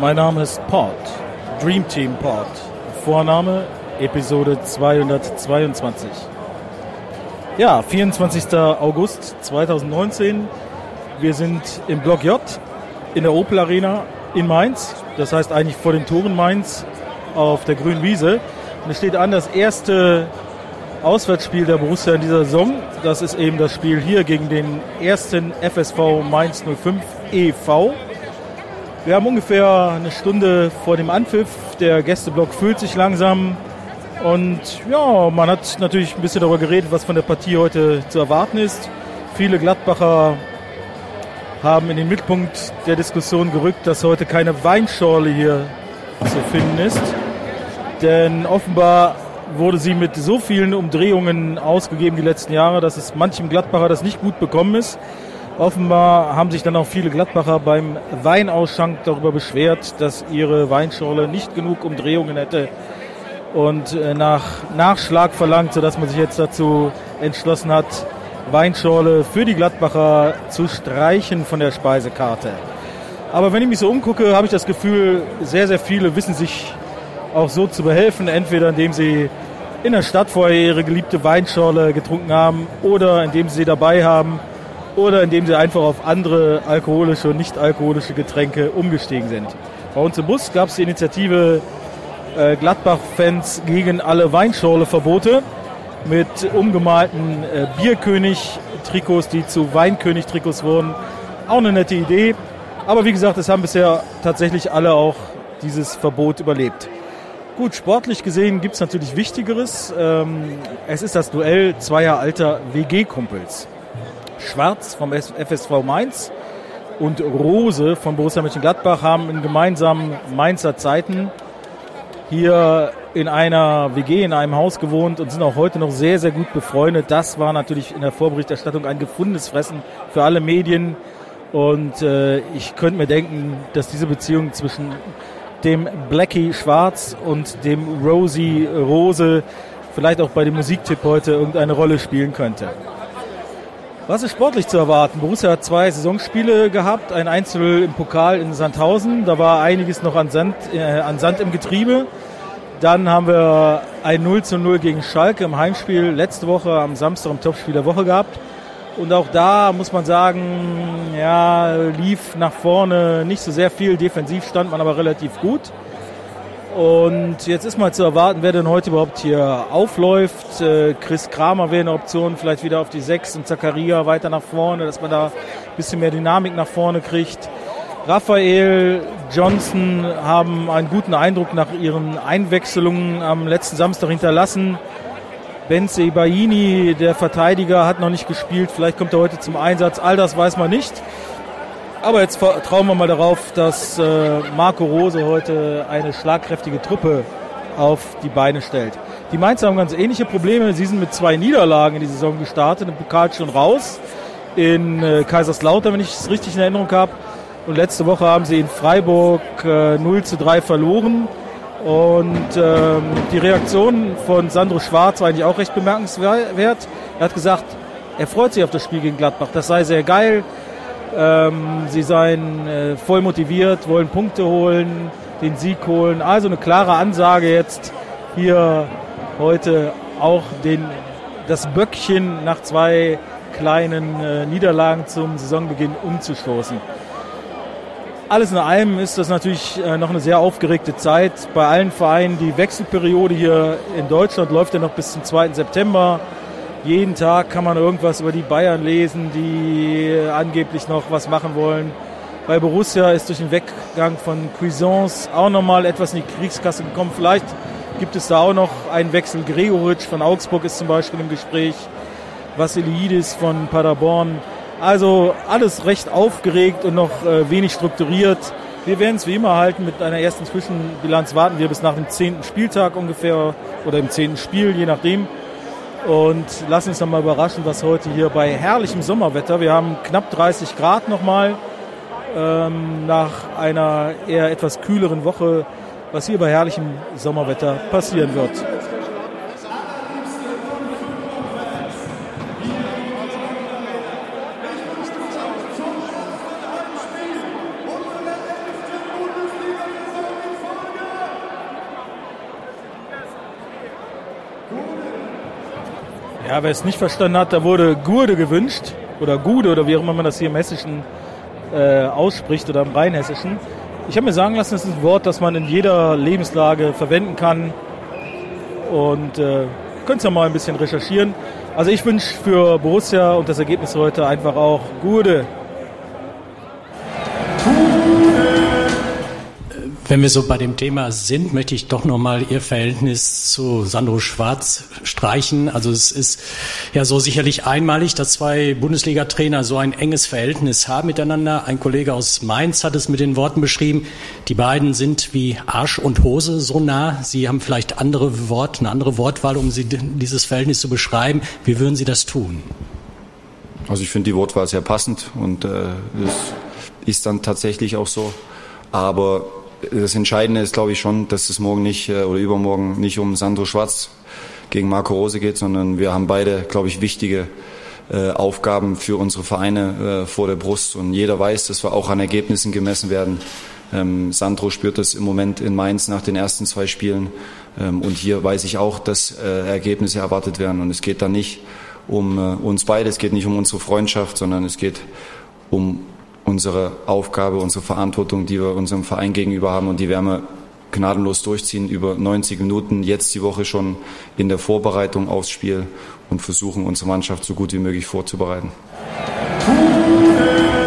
Mein Name ist Port, Dream Team Port. Vorname Episode 222. Ja, 24. August 2019. Wir sind im Block J in der Opel Arena in Mainz. Das heißt eigentlich vor den Toren Mainz auf der grünen Wiese. Und es steht an das erste Auswärtsspiel der Borussia in dieser Saison. Das ist eben das Spiel hier gegen den ersten FSV Mainz 05 e.V. Wir haben ungefähr eine Stunde vor dem Anpfiff. Der Gästeblock fühlt sich langsam. Und ja, man hat natürlich ein bisschen darüber geredet, was von der Partie heute zu erwarten ist. Viele Gladbacher haben in den Mittelpunkt der Diskussion gerückt, dass heute keine Weinschorle hier zu finden ist. Denn offenbar wurde sie mit so vielen Umdrehungen ausgegeben die letzten Jahre, dass es manchem Gladbacher das nicht gut bekommen ist. Offenbar haben sich dann auch viele Gladbacher beim Weinausschank darüber beschwert, dass ihre Weinschorle nicht genug Umdrehungen hätte und äh, nach Nachschlag verlangt, sodass man sich jetzt dazu entschlossen hat, Weinschorle für die Gladbacher zu streichen von der Speisekarte. Aber wenn ich mich so umgucke, habe ich das Gefühl, sehr, sehr viele wissen sich auch so zu behelfen, entweder indem sie in der Stadt vorher ihre geliebte Weinschorle getrunken haben oder indem sie sie dabei haben oder indem sie einfach auf andere alkoholische und nicht alkoholische Getränke umgestiegen sind. Bei uns im Bus gab es die Initiative äh, Gladbach-Fans gegen alle Weinschorle-Verbote mit umgemalten äh, Bierkönig-Trikots, die zu Weinkönig-Trikots wurden. Auch eine nette Idee. Aber wie gesagt, es haben bisher tatsächlich alle auch dieses Verbot überlebt. Gut, sportlich gesehen gibt es natürlich Wichtigeres. Ähm, es ist das Duell zweier alter WG-Kumpels. Schwarz vom FSV Mainz und Rose von Borussia Mönchengladbach haben in gemeinsamen Mainzer Zeiten hier in einer WG, in einem Haus gewohnt und sind auch heute noch sehr, sehr gut befreundet. Das war natürlich in der Vorberichterstattung ein gefundenes Fressen für alle Medien. Und äh, ich könnte mir denken, dass diese Beziehung zwischen dem Blackie Schwarz und dem Rosie Rose vielleicht auch bei dem Musiktipp heute irgendeine Rolle spielen könnte. Was ist sportlich zu erwarten? Borussia hat zwei Saisonspiele gehabt, ein Einzel im Pokal in Sandhausen. Da war einiges noch an Sand, äh, an Sand im Getriebe. Dann haben wir ein 0 zu 0 gegen Schalke im Heimspiel letzte Woche am Samstag im Topspiel der Woche gehabt. Und auch da muss man sagen, ja, lief nach vorne nicht so sehr viel. Defensiv stand man aber relativ gut. Und jetzt ist mal zu erwarten, wer denn heute überhaupt hier aufläuft. Äh, Chris Kramer wäre eine Option, vielleicht wieder auf die 6 und Zakaria weiter nach vorne, dass man da ein bisschen mehr Dynamik nach vorne kriegt. Raphael, Johnson haben einen guten Eindruck nach ihren Einwechslungen am letzten Samstag hinterlassen. Benze Ibaini, der Verteidiger, hat noch nicht gespielt. Vielleicht kommt er heute zum Einsatz. All das weiß man nicht. Aber jetzt vertrauen wir mal darauf, dass äh, Marco Rose heute eine schlagkräftige Truppe auf die Beine stellt. Die Mainzer haben ganz ähnliche Probleme. Sie sind mit zwei Niederlagen in die Saison gestartet, im Pokal schon raus. In äh, Kaiserslautern, wenn ich es richtig in Erinnerung habe. Und letzte Woche haben sie in Freiburg äh, 0 zu 3 verloren. Und ähm, die Reaktion von Sandro Schwarz war eigentlich auch recht bemerkenswert. Er hat gesagt, er freut sich auf das Spiel gegen Gladbach. Das sei sehr geil. Ähm, sie seien äh, voll motiviert, wollen Punkte holen, den Sieg holen. Also eine klare Ansage jetzt hier heute auch den, das Böckchen nach zwei kleinen äh, Niederlagen zum Saisonbeginn umzustoßen. Alles in allem ist das natürlich äh, noch eine sehr aufgeregte Zeit bei allen Vereinen. Die Wechselperiode hier in Deutschland läuft ja noch bis zum 2. September. Jeden Tag kann man irgendwas über die Bayern lesen, die angeblich noch was machen wollen. Bei Borussia ist durch den Weggang von Cuisance auch nochmal etwas in die Kriegskasse gekommen. Vielleicht gibt es da auch noch einen Wechsel. Gregoritsch von Augsburg ist zum Beispiel im Gespräch. Vassiliidis von Paderborn. Also alles recht aufgeregt und noch äh, wenig strukturiert. Wir werden es wie immer halten mit einer ersten Zwischenbilanz. Warten wir bis nach dem zehnten Spieltag ungefähr oder im zehnten Spiel, je nachdem. Und lassen uns dann mal überraschen, was heute hier bei herrlichem Sommerwetter, wir haben knapp 30 Grad nochmal, ähm, nach einer eher etwas kühleren Woche, was hier bei herrlichem Sommerwetter passieren wird. Ja, wer es nicht verstanden hat, da wurde Gurde gewünscht oder Gude oder wie auch immer man das hier im Hessischen äh, ausspricht oder im Rheinhessischen. Ich habe mir sagen lassen, es ist ein Wort, das man in jeder Lebenslage verwenden kann. Und äh, könnt ihr mal ein bisschen recherchieren. Also ich wünsche für Borussia und das Ergebnis heute einfach auch Gute. Wenn wir so bei dem Thema sind, möchte ich doch nochmal Ihr Verhältnis zu Sandro Schwarz streichen. Also es ist ja so sicherlich einmalig, dass zwei Bundesliga-Trainer so ein enges Verhältnis haben miteinander. Ein Kollege aus Mainz hat es mit den Worten beschrieben, die beiden sind wie Arsch und Hose so nah. Sie haben vielleicht andere Wort, eine andere Wortwahl, um Sie dieses Verhältnis zu beschreiben. Wie würden Sie das tun? Also ich finde die Wortwahl sehr passend und äh, das ist dann tatsächlich auch so. Aber das Entscheidende ist, glaube ich, schon, dass es morgen nicht äh, oder übermorgen nicht um Sandro Schwarz gegen Marco Rose geht, sondern wir haben beide, glaube ich, wichtige äh, Aufgaben für unsere Vereine äh, vor der Brust. Und jeder weiß, dass wir auch an Ergebnissen gemessen werden. Ähm, Sandro spürt das im Moment in Mainz nach den ersten zwei Spielen. Ähm, und hier weiß ich auch, dass Ergebnisse erwartet werden. Und es geht da nicht um uns beide, es geht nicht um unsere Freundschaft, sondern es geht um unsere Aufgabe, unsere Verantwortung, die wir unserem Verein gegenüber haben und die werden wir gnadenlos durchziehen über 90 Minuten, jetzt die Woche schon in der Vorbereitung aufs Spiel und versuchen, unsere Mannschaft so gut wie möglich vorzubereiten. gratulieren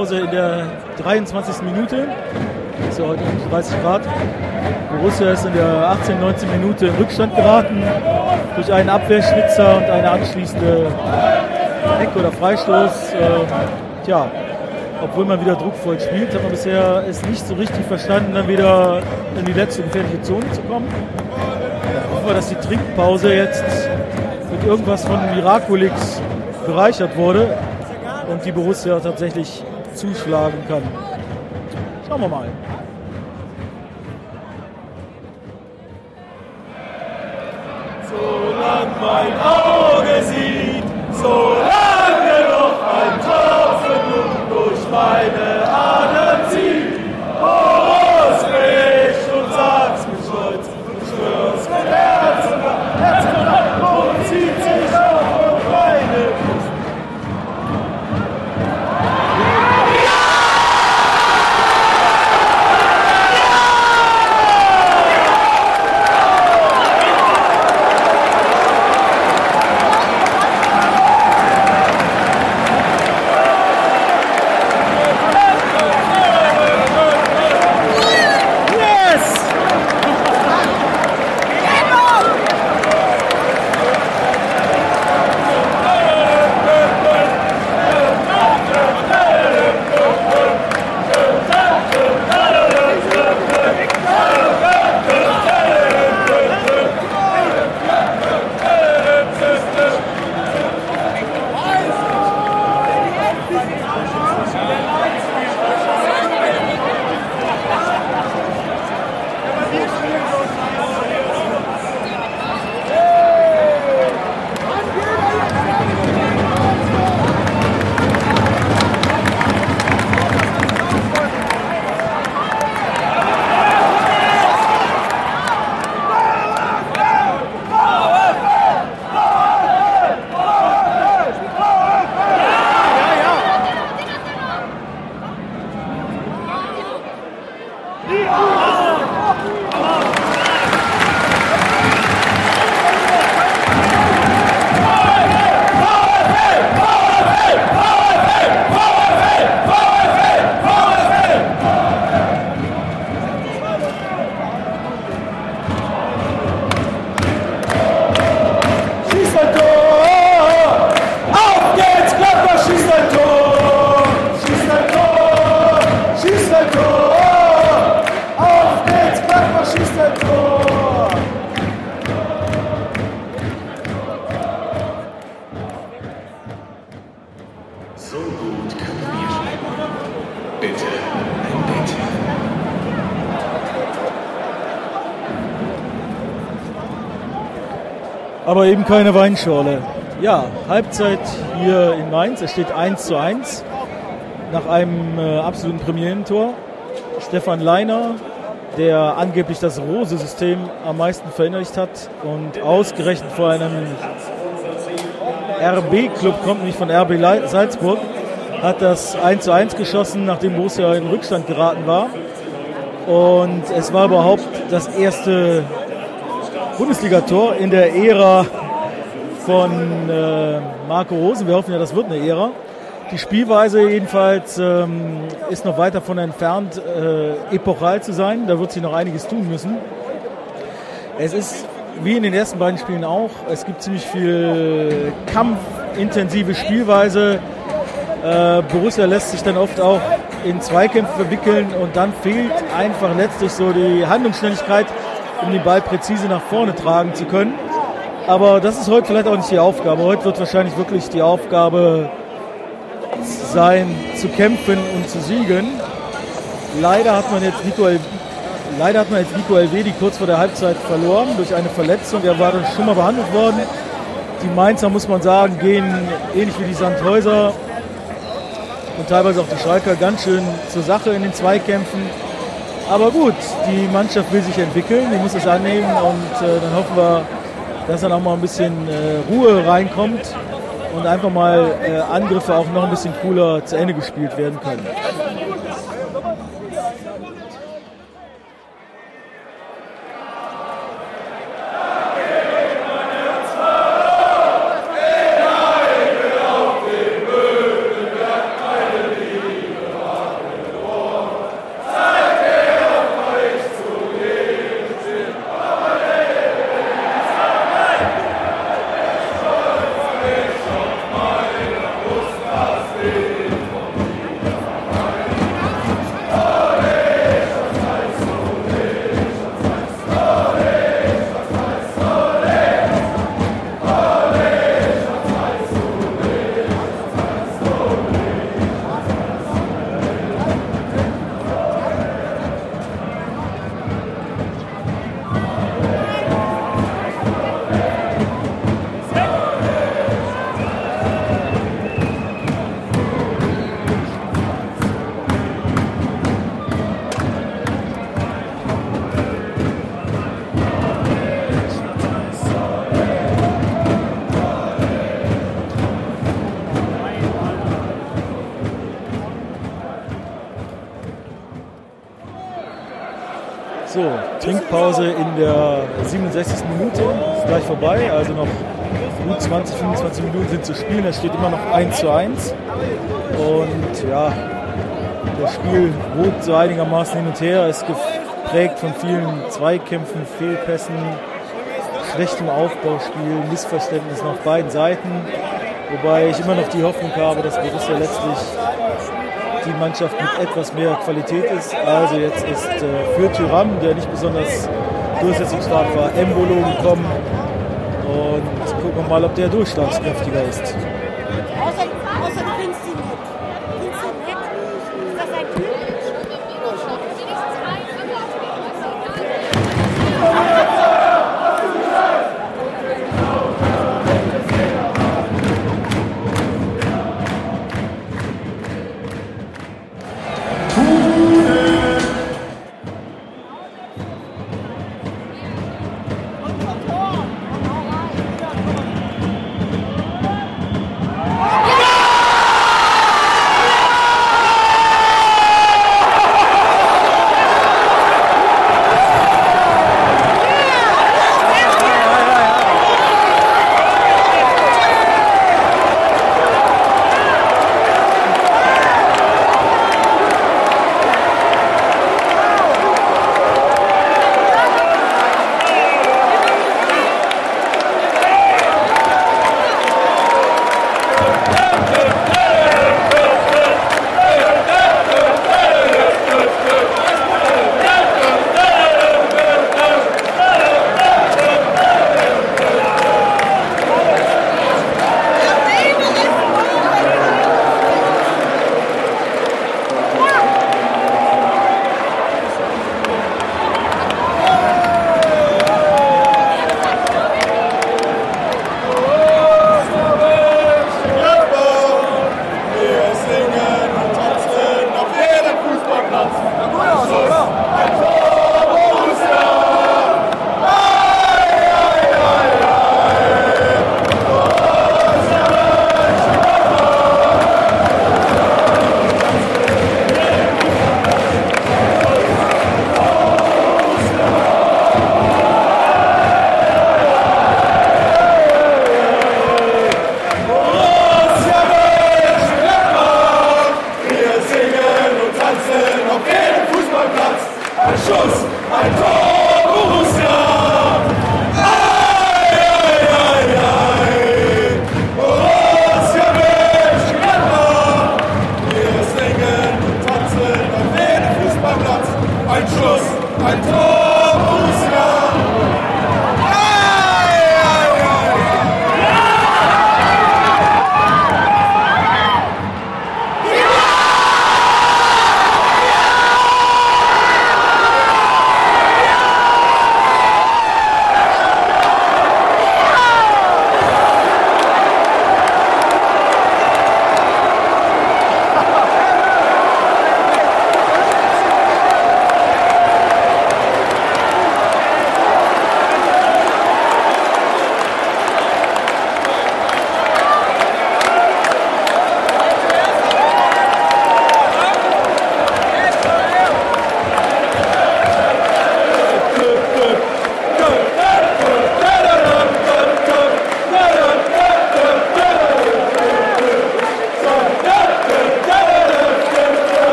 Trinkpause in der 23. Minute. So, heute 30 Grad. Borussia ist in der 18, 19 Minute in Rückstand geraten durch einen Abwehrschnitzer und eine anschließende Eck- oder Freistoß. Äh, tja, obwohl man wieder druckvoll spielt, hat man bisher es nicht so richtig verstanden, dann wieder in die letzte gefährliche Zone zu kommen. Hoffen wir, dass die Trinkpause jetzt mit irgendwas von Miraculix bereichert wurde und die Borussia tatsächlich zuschlagen kann. Schauen wir mal. Solange mein Auge aber eben keine Weinschorle. Ja, Halbzeit hier in Mainz. Es steht 1 zu 1 nach einem äh, absoluten Premierentor. Stefan Leiner, der angeblich das Rose-System am meisten verinnerlicht hat und ausgerechnet vor einem RB-Club kommt, nicht von RB Salzburg, hat das 1 zu 1 geschossen, nachdem Borussia in Rückstand geraten war. Und es war überhaupt das erste Bundesligator in der Ära von äh, Marco Rosen. Wir hoffen ja, das wird eine Ära. Die Spielweise jedenfalls ähm, ist noch weit davon entfernt, äh, epochal zu sein. Da wird sich noch einiges tun müssen. Es ist wie in den ersten beiden Spielen auch. Es gibt ziemlich viel kampfintensive Spielweise. Äh, Borussia lässt sich dann oft auch in Zweikämpfe verwickeln und dann fehlt einfach letztlich so die Handlungsschnelligkeit, um den Ball präzise nach vorne tragen zu können. Aber das ist heute vielleicht auch nicht die Aufgabe. Heute wird wahrscheinlich wirklich die Aufgabe sein, zu kämpfen und zu siegen. Leider hat man jetzt Nico, El Leider hat man jetzt Nico Elvedi kurz vor der Halbzeit verloren durch eine Verletzung. Er war dann schon mal behandelt worden. Die Mainzer, muss man sagen, gehen ähnlich wie die Sandhäuser und teilweise auch die Schalker ganz schön zur Sache in den Zweikämpfen. Aber gut, die Mannschaft will sich entwickeln, die muss es annehmen und äh, dann hoffen wir, dass dann auch mal ein bisschen äh, Ruhe reinkommt und einfach mal äh, Angriffe auch noch ein bisschen cooler zu Ende gespielt werden können. Trinkpause in der 67. Minute, ist gleich vorbei, also noch gut 20, 25 Minuten sind zu spielen, es steht immer noch 1 zu 1 und ja, das Spiel wogt so einigermaßen hin und her, ist geprägt von vielen Zweikämpfen, Fehlpässen, schlechtem Aufbauspiel, Missverständnissen auf beiden Seiten, wobei ich immer noch die Hoffnung habe, dass Borussia letztlich die Mannschaft mit etwas mehr Qualität ist. Also jetzt ist äh, für Tyram, der nicht besonders durchsetzungsstark war, Embolo gekommen. Und gucken wir mal, ob der durchschlagskräftiger ist.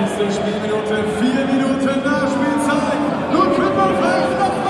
Nächste Spielminute, vier Minuten Nachspielzeit. Ludwig Wolfgang,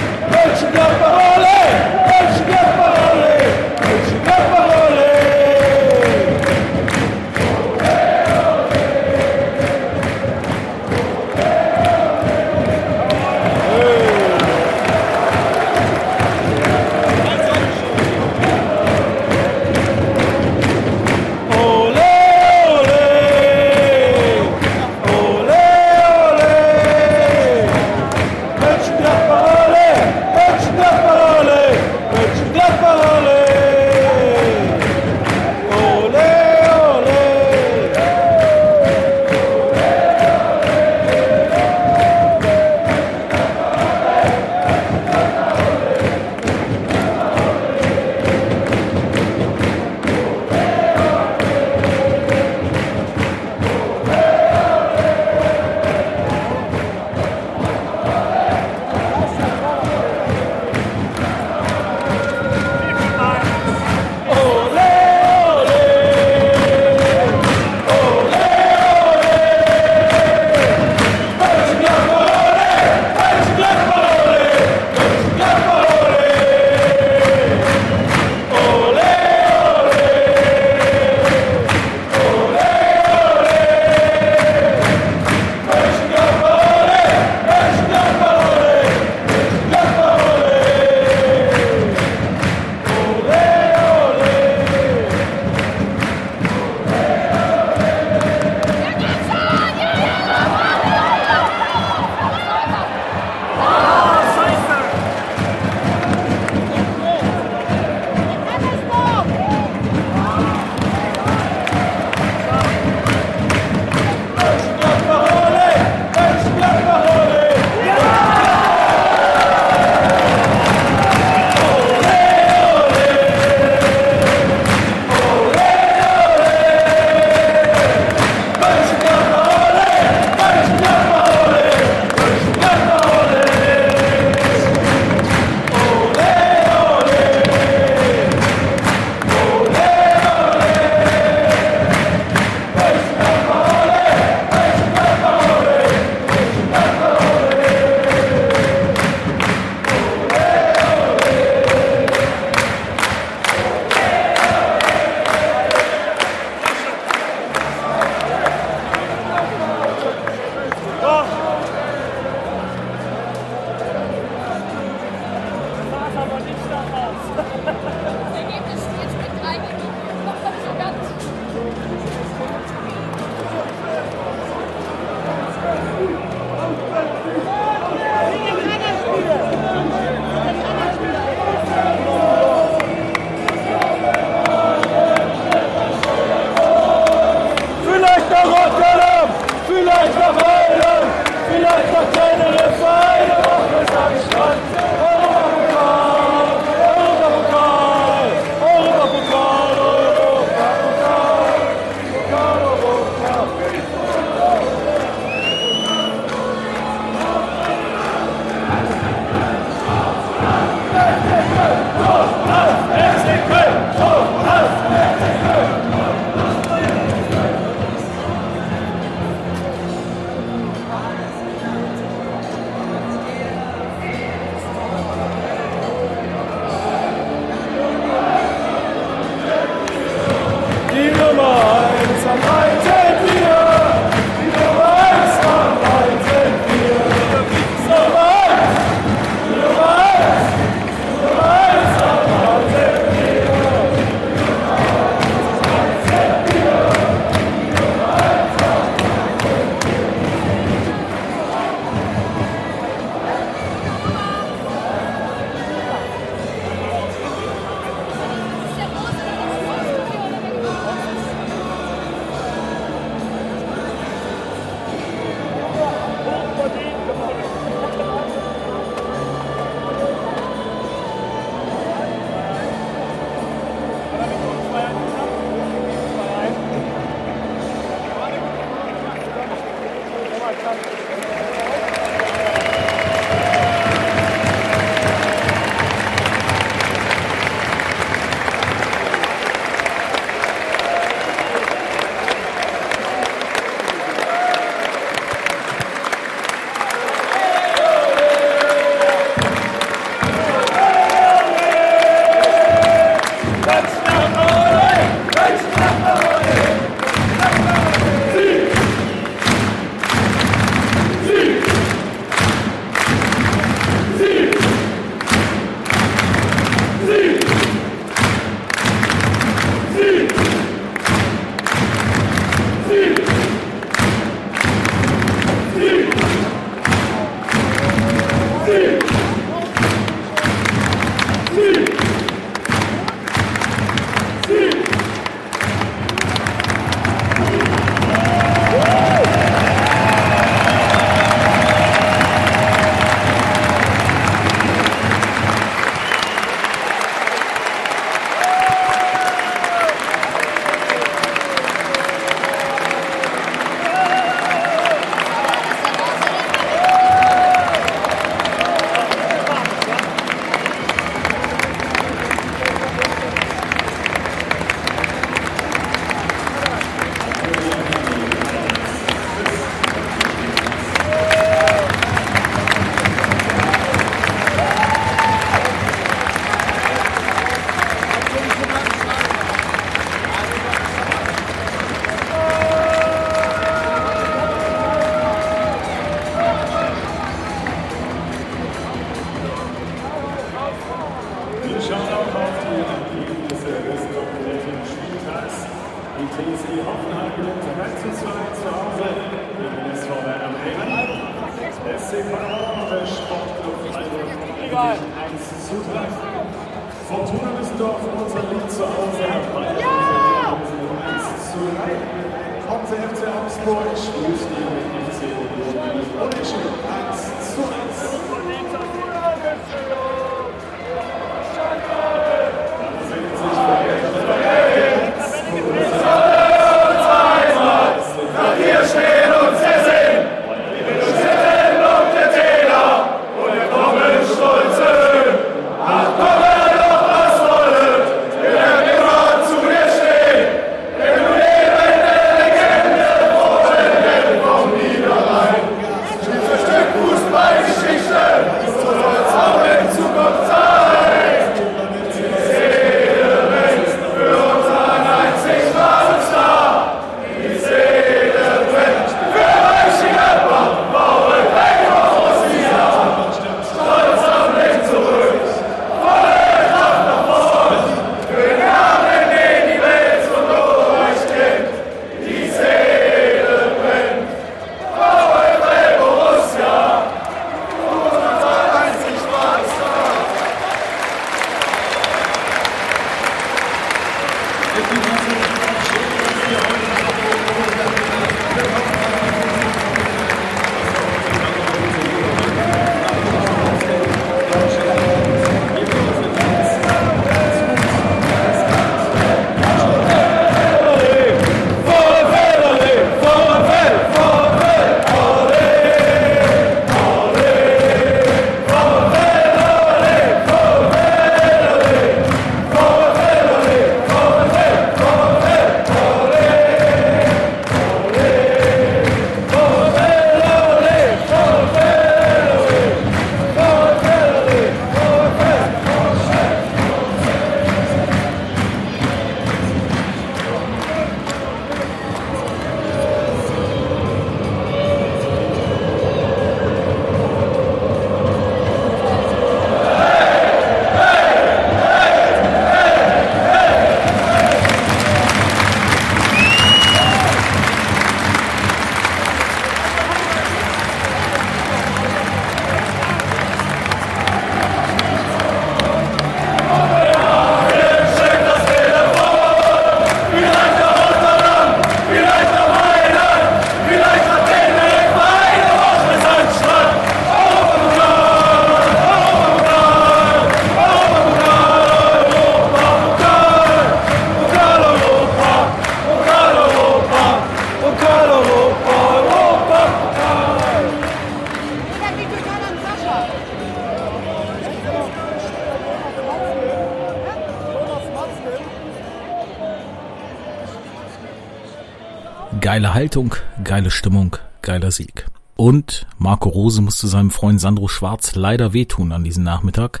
Geile Haltung, geile Stimmung, geiler Sieg. Und Marco Rose musste seinem Freund Sandro Schwarz leider wehtun an diesem Nachmittag.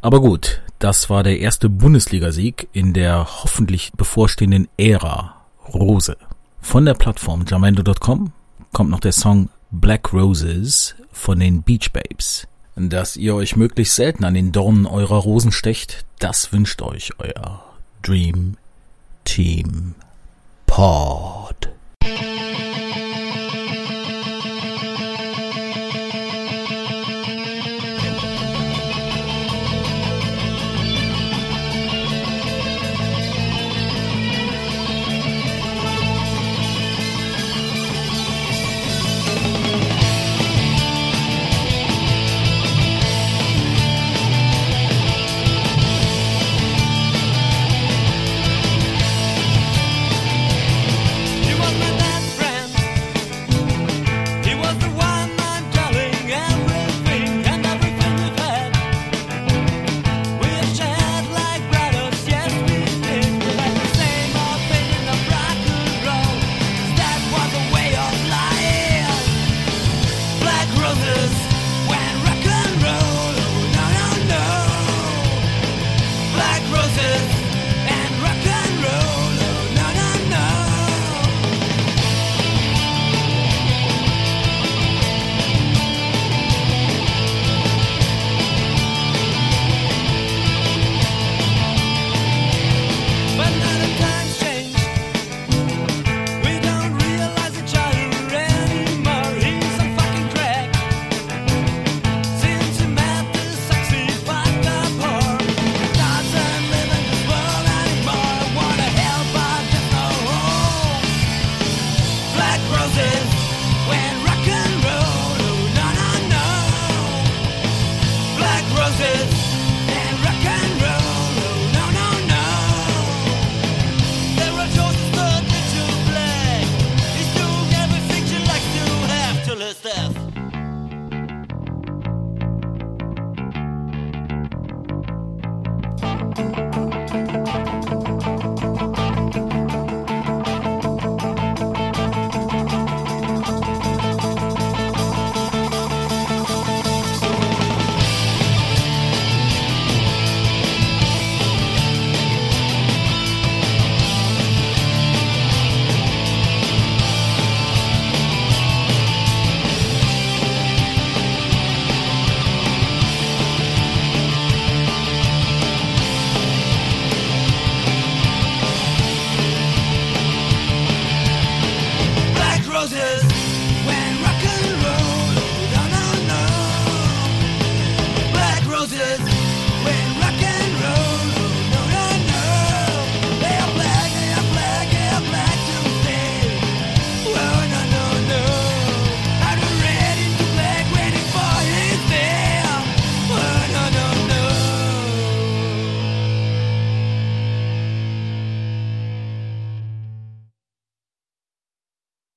Aber gut, das war der erste Bundesligasieg in der hoffentlich bevorstehenden Ära Rose. Von der Plattform jamendo.com kommt noch der Song Black Roses von den Beach Babes. Dass ihr euch möglichst selten an den Dornen eurer Rosen stecht, das wünscht euch euer Dream Team Pod.